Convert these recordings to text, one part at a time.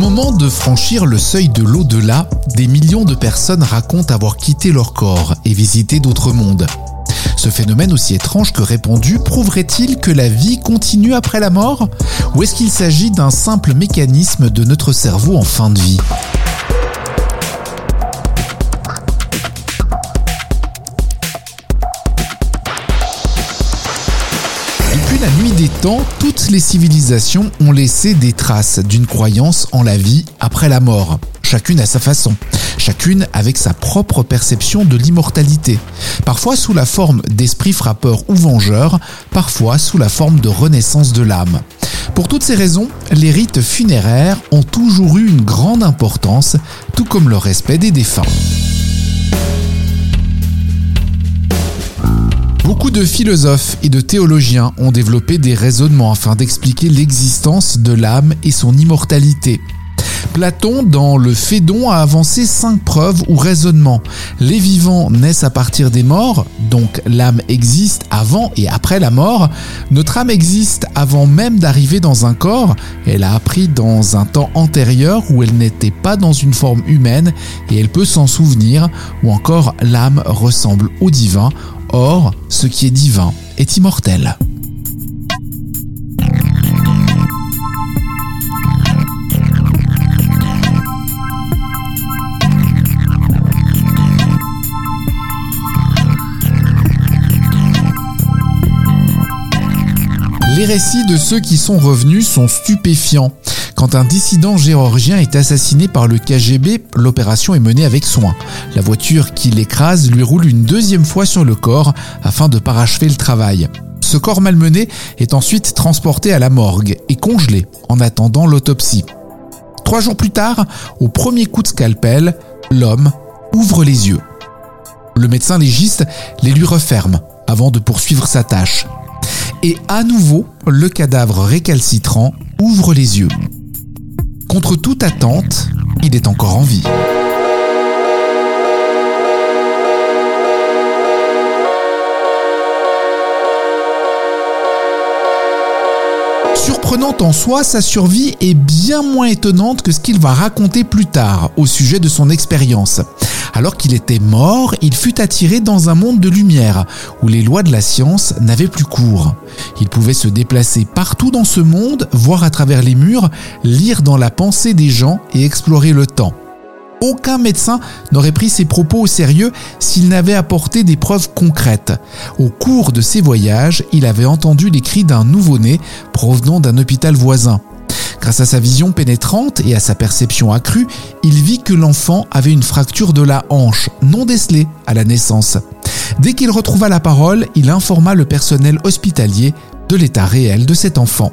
Moment de franchir le seuil de l'au-delà, des millions de personnes racontent avoir quitté leur corps et visité d'autres mondes. Ce phénomène aussi étrange que répandu prouverait-il que la vie continue après la mort? Ou est-ce qu'il s'agit d'un simple mécanisme de notre cerveau en fin de vie? La nuit des temps, toutes les civilisations ont laissé des traces d'une croyance en la vie après la mort, chacune à sa façon, chacune avec sa propre perception de l'immortalité, parfois sous la forme d'esprits frappeurs ou vengeurs, parfois sous la forme de renaissance de l'âme. Pour toutes ces raisons, les rites funéraires ont toujours eu une grande importance, tout comme le respect des défunts. Beaucoup de philosophes et de théologiens ont développé des raisonnements afin d'expliquer l'existence de l'âme et son immortalité. Platon, dans le Phédon, a avancé cinq preuves ou raisonnements. Les vivants naissent à partir des morts, donc l'âme existe avant et après la mort. Notre âme existe avant même d'arriver dans un corps. Elle a appris dans un temps antérieur où elle n'était pas dans une forme humaine et elle peut s'en souvenir. Ou encore, l'âme ressemble au divin. Or, ce qui est divin est immortel. Les récits de ceux qui sont revenus sont stupéfiants. Quand un dissident géorgien est assassiné par le KGB, l'opération est menée avec soin. La voiture qui l'écrase lui roule une deuxième fois sur le corps afin de parachever le travail. Ce corps malmené est ensuite transporté à la morgue et congelé en attendant l'autopsie. Trois jours plus tard, au premier coup de scalpel, l'homme ouvre les yeux. Le médecin légiste les lui referme avant de poursuivre sa tâche. Et à nouveau, le cadavre récalcitrant ouvre les yeux. Contre toute attente, il est encore en vie. Surprenante en soi, sa survie est bien moins étonnante que ce qu'il va raconter plus tard au sujet de son expérience. Alors qu'il était mort, il fut attiré dans un monde de lumière, où les lois de la science n'avaient plus cours. Il pouvait se déplacer partout dans ce monde, voir à travers les murs, lire dans la pensée des gens et explorer le temps. Aucun médecin n'aurait pris ses propos au sérieux s'il n'avait apporté des preuves concrètes. Au cours de ses voyages, il avait entendu les cris d'un nouveau-né provenant d'un hôpital voisin. Grâce à sa vision pénétrante et à sa perception accrue, il vit que l'enfant avait une fracture de la hanche, non décelée à la naissance. Dès qu'il retrouva la parole, il informa le personnel hospitalier de l'état réel de cet enfant.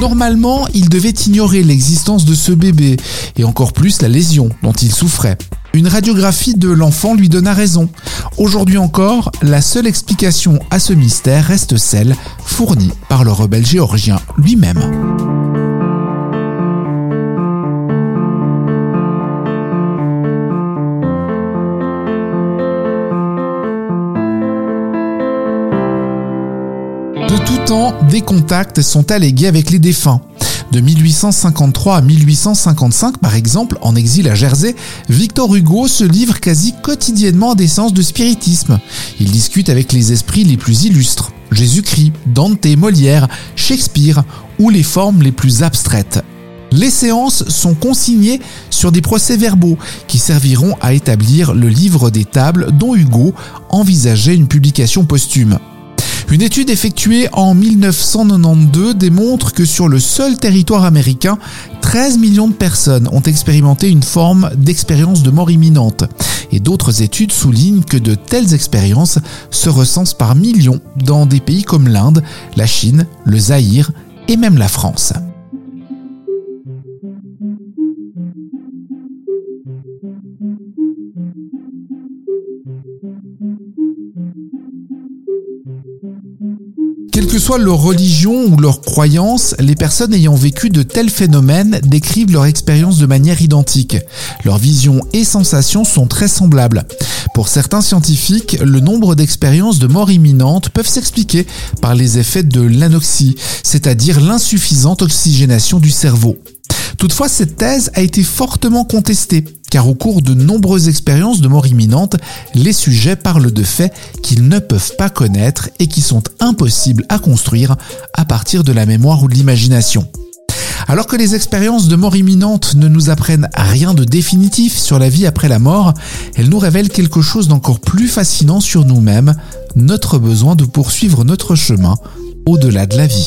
Normalement, il devait ignorer l'existence de ce bébé, et encore plus la lésion dont il souffrait. Une radiographie de l'enfant lui donna raison. Aujourd'hui encore, la seule explication à ce mystère reste celle fournie par le rebelle géorgien lui-même. Des contacts sont allégués avec les défunts. De 1853 à 1855, par exemple, en exil à Jersey, Victor Hugo se livre quasi quotidiennement à des séances de spiritisme. Il discute avec les esprits les plus illustres. Jésus-Christ, Dante, Molière, Shakespeare ou les formes les plus abstraites. Les séances sont consignées sur des procès-verbaux qui serviront à établir le livre des tables dont Hugo envisageait une publication posthume. Une étude effectuée en 1992 démontre que sur le seul territoire américain, 13 millions de personnes ont expérimenté une forme d'expérience de mort imminente. Et d'autres études soulignent que de telles expériences se recensent par millions dans des pays comme l'Inde, la Chine, le Zaïre et même la France. Soit leur religion ou leur croyance, les personnes ayant vécu de tels phénomènes décrivent leur expérience de manière identique. Leurs visions et sensations sont très semblables. Pour certains scientifiques, le nombre d'expériences de mort imminente peuvent s'expliquer par les effets de l'anoxie, c'est-à-dire l'insuffisante oxygénation du cerveau. Toutefois, cette thèse a été fortement contestée, car au cours de nombreuses expériences de mort imminente, les sujets parlent de faits qu'ils ne peuvent pas connaître et qui sont impossibles à construire à partir de la mémoire ou de l'imagination. Alors que les expériences de mort imminente ne nous apprennent rien de définitif sur la vie après la mort, elles nous révèlent quelque chose d'encore plus fascinant sur nous-mêmes, notre besoin de poursuivre notre chemin au-delà de la vie.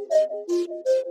Thank you.